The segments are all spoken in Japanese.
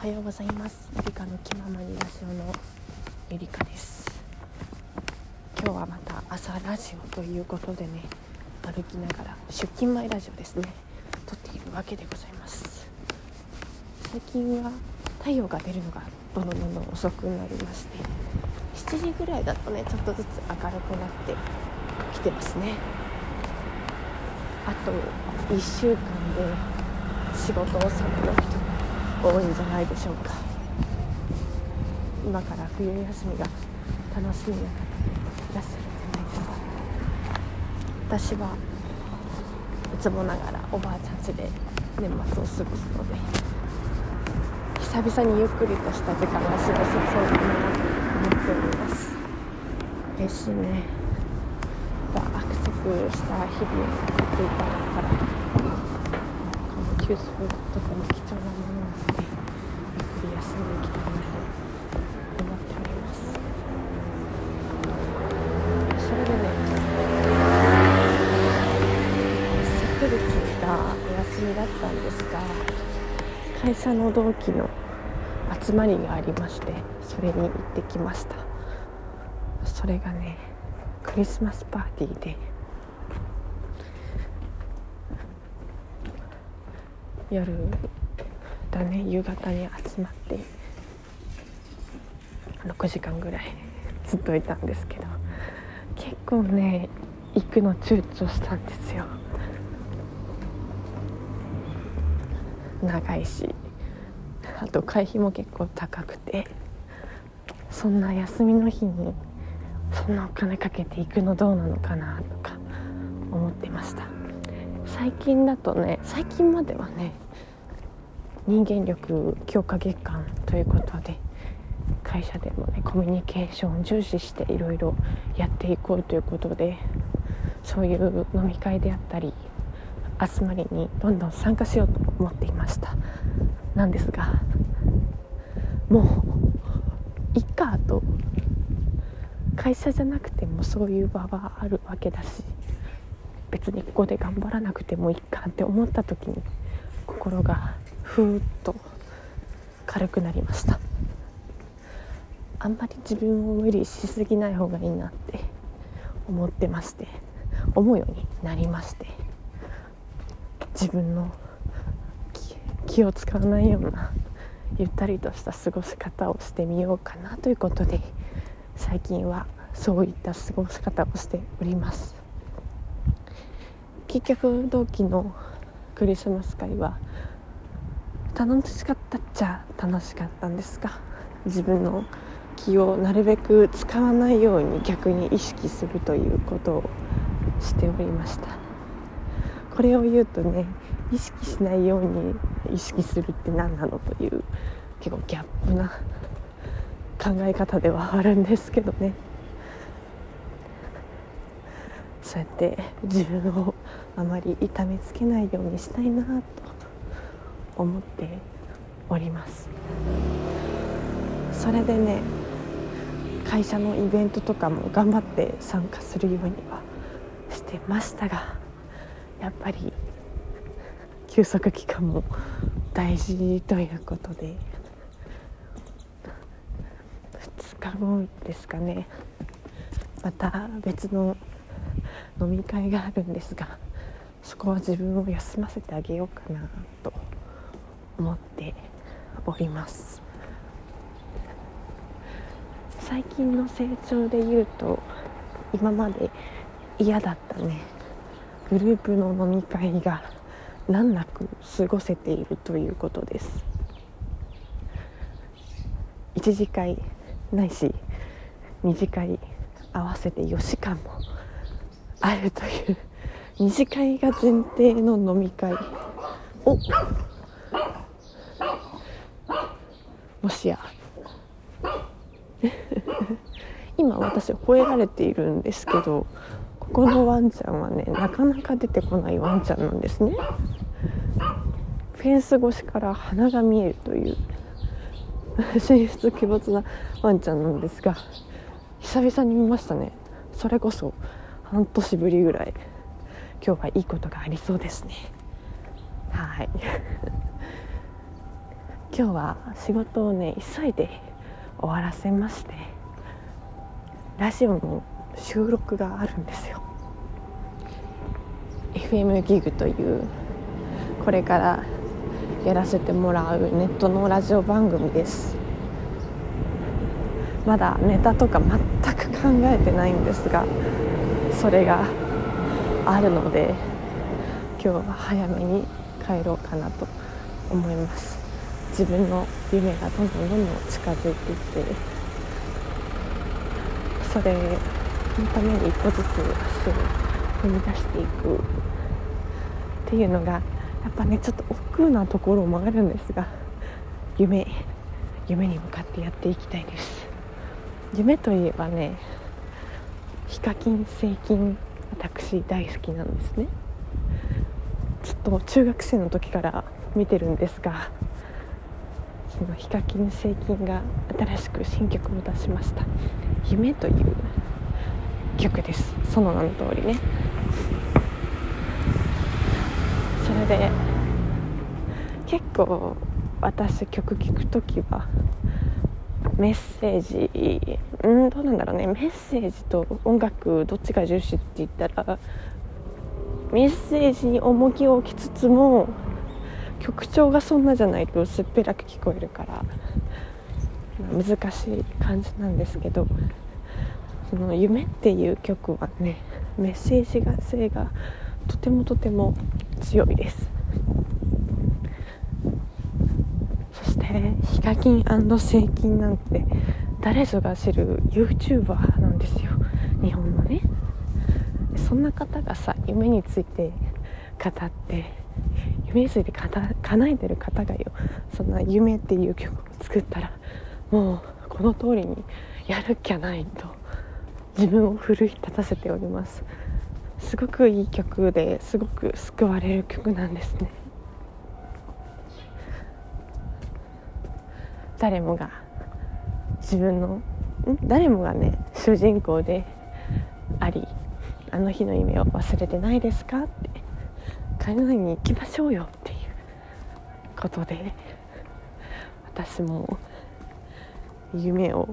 おはようございます。ゆりかの気ままにラジオのゆりかです。今日はまた朝ラジオということでね歩きながら出勤前ラジオですね。撮っているわけでございます。最近は太陽が出るのがどんどんどんどん遅くなりまして7時ぐらいだとねちょっとずつ明るくなってきてますね。あと1週間で仕事納めの人多いんじゃないでしょうか。今から冬休みが楽しみな方いらっしゃるんじゃないです。か私はいつもながらおばあちゃん家で年末を過ごすので久々にゆっくりとした時間が過ごせそうだなと思っております。嬉しいね。アクセスした日々を送っていたからこの休息とても貴重なものくり休んでいきたいなと思っておりますそれでね昨日がお休みだったんですが会社の同期の集まりがありましてそれに行ってきました。それがねクリスマスパーティーで。夜だね夕方に集まって。6時間ぐらい。ずっといたんですけど。結構ね行くの躊躇したんですよ。長いし。あと会費も結構高くて。そんな休みの日にそんなお金かけていくのどうなのかなとか思ってました。最近だとね最近まではね人間力強化月間ということで会社でもねコミュニケーションを重視していろいろやっていこうということでそういう飲み会であったり集まりにどんどん参加しようと思っていました。なんですがもういっかと会社じゃなくてもそういう場はあるわけだし別にここで頑張らなくてもいいかって思った時に心がふーっと軽くなりました。あんまり自分を無理しすぎない方がいいなって思ってまして思うようになりまして自分の気を使わないようなゆったりとした過ごし方をしてみようかなということで最近はそういった過ごし方をしております。結局同期のクリスマス会は楽しかったっちゃ楽しかったんですが自分の気をなるべく使わないように逆に意識するということをしておりました。これを言うとね意識しないように意識するって何なのという結構ギャップな考え方ではあるんですけどね。そうやって自分をあまり痛めつけないようにしたいなと。思っております。それでね会社のイベントとかも頑張って参加するようにはしてましたがやっぱり休息期間も大事ということで2日後ですかねまた別の飲み会があるんですがそこは自分を休ませてあげようかなと思っております。最近の成長で言うと今まで嫌だったねグループの飲み会が難なく過ごせているということです。1次会ないし2次会合わせて4時間もあるという2次会が前提の飲み会おもしや。今私吠えられているんですけどここのワンちゃんはねなかなか出てこないワンちゃんなんですね。フェンス越しから鼻が見えるという神出鬼没なワンちゃんなんですが久々に見ましたね。それこそ半年ぶりぐらい今日はいいことがありそうですね。はい。今日は仕事をね急いで終わらせましてラジオの収録があるんですよ。FM ギグというこれからやらせてもらうネットのラジオ番組です。まだネタとか全く考えてないんですがそれがあるので今日は早めに帰ろうかなと思います。自分の夢がどんどんどんどん近づいていってそれのために一歩ずつ足を踏み出していくっていうのがやっぱねちょっと億劫なところもあるんですが夢夢に向かってやっていきたいです。夢といえばねヒカキンセイキン私大好きなんですね。ちょっと中学生の時から見てるんですがそのヒカキンセイキンが新しく新曲を出しました「夢」という曲です。その名の通りね。それで結構私曲聴く時はメッセージうんどうなんだろうね。メッセージと音楽どっちが重視って言ったらメッセージに重きを置きつつも曲調がそんなじゃないと薄っぺらく聞こえるから難しい感じなんですけどその「夢」っていう曲はねメッセージが性がとてもとても強いです。そしてヒカキンセイキンなんて誰ぞが知る YouTuber なんですよ。日本のね。そんな方がさ夢について語って夢について叶えてる方がよそんな「夢」っていう曲を作ったらもうこの通りにやるっきゃないと自分を奮い立たせております。すごくいい曲ですごく救われる曲なんですね。誰もが自分の誰もがね主人公でありあの日の夢を忘れてないですか?」って「海外に行きましょうよ」っていうことで私も夢を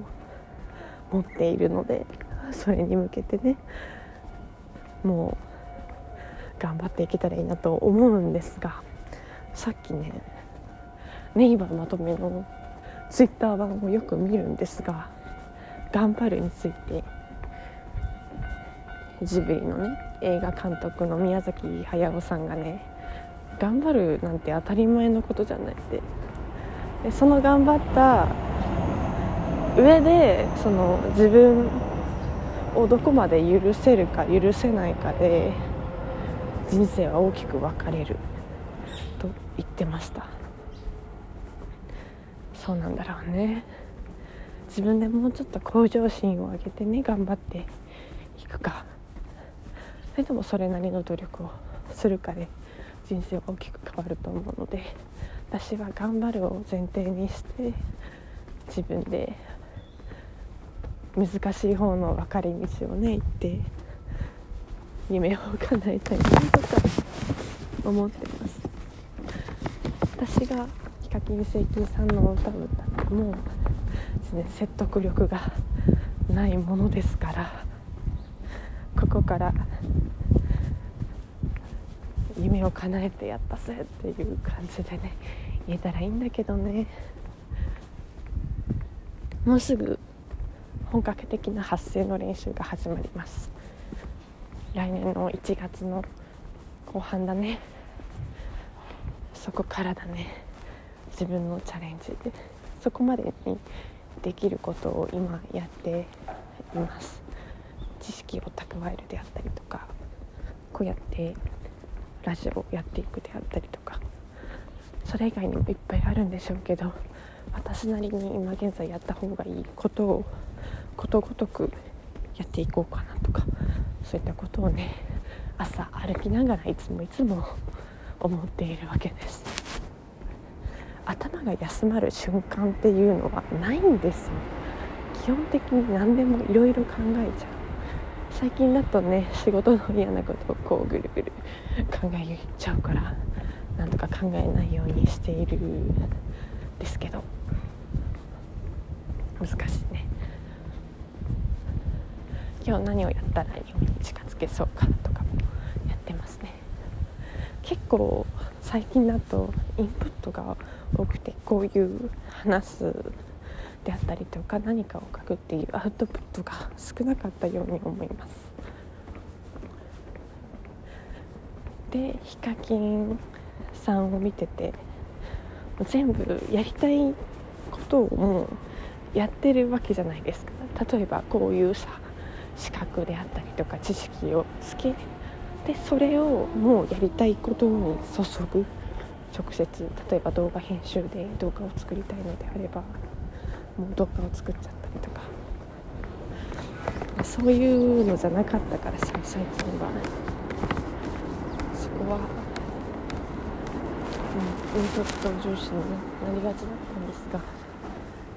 持っているのでそれに向けてねもう頑張っていけたらいいなと思うんですがさっきねネイバーまとめのツイッター版をよく見るんですが「頑張る」についてジブリのね映画監督の宮崎駿さんがね頑張るなんて当たり前のことじゃないって。でその頑張った上でその自分をどこまで許せるか許せないかで人生は大きく分かれると言ってました。そうなんだろうね。自分でもうちょっと向上心を上げてね頑張っていくか。それでもそれなりの努力をするかで人生は大きく変わると思うので私は頑張るを前提にして自分で難しい方の分かれ道をね行って夢を叶えたいなとか思ってます。私がヒカキンセイキンさんの歌を歌っても、説得力がないものですからこから夢を叶えてやったぜっていう感じでね言えたらいいんだけどね。もうすぐ本格的な発声の練習が始まります。来年の1月の後半だね。そこからだね。自分のチャレンジでそこまでにできることを今やっています。知識を蓄えるであったりとかこうやってラジオをやっていくであったりとかそれ以外にもいっぱいあるんでしょうけど私なりに今現在やった方がいいことをことごとくやっていこうかなとかそういったことをね朝歩きながらいつもいつも思っているわけです。頭が休まる瞬間っていうのはないんですよ。基本的に何でもいろいろ考えちゃう。最近だとね仕事の嫌なことをこうぐるぐる考えちゃうからなんとか考えないようにしているですけど。難しいね。今日何をやったら日本に近づけそうかとかもやってますね。結構最近だとインプットが多くてこういう話すであったりとか何かを書くっていうアウトプットが少なかったように思います。でヒカキンさんを見てて全部やりたいことをもうやってるわけじゃないですか。例えばこういうさ資格であったりとか知識をつけでそれをもうやりたいことに注ぐ。直接例えば動画編集で動画を作りたいのであればもう動画を作っちゃったりとかそういうのじゃなかったからさ最近はそこは、うん、インプット重視になりがちだったんですが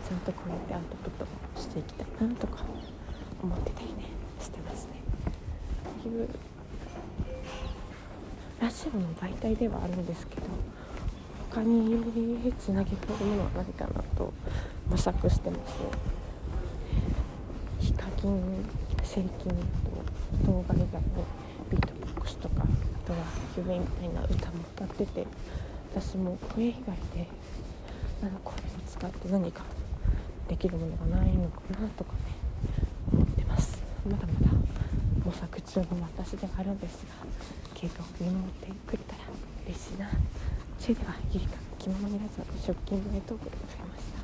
ちゃんとこうやってアウトプットしていきたいなとか思ってたりねしてますね。いうラジオの媒体ではあるんですけど他につなげられるものは何かなと模索してますヒカキンセイキンと動画以外にビートボックスとかあとは夢みたいな歌も歌ってて私も声以外でなんか声を使って何かできるものがないのかなとかね思ってます。まだまだ模索中の私ではあるんですが経過を見守ってくれたら嬉しいなそれではゆりか気ままにラジオ出勤前トークでございました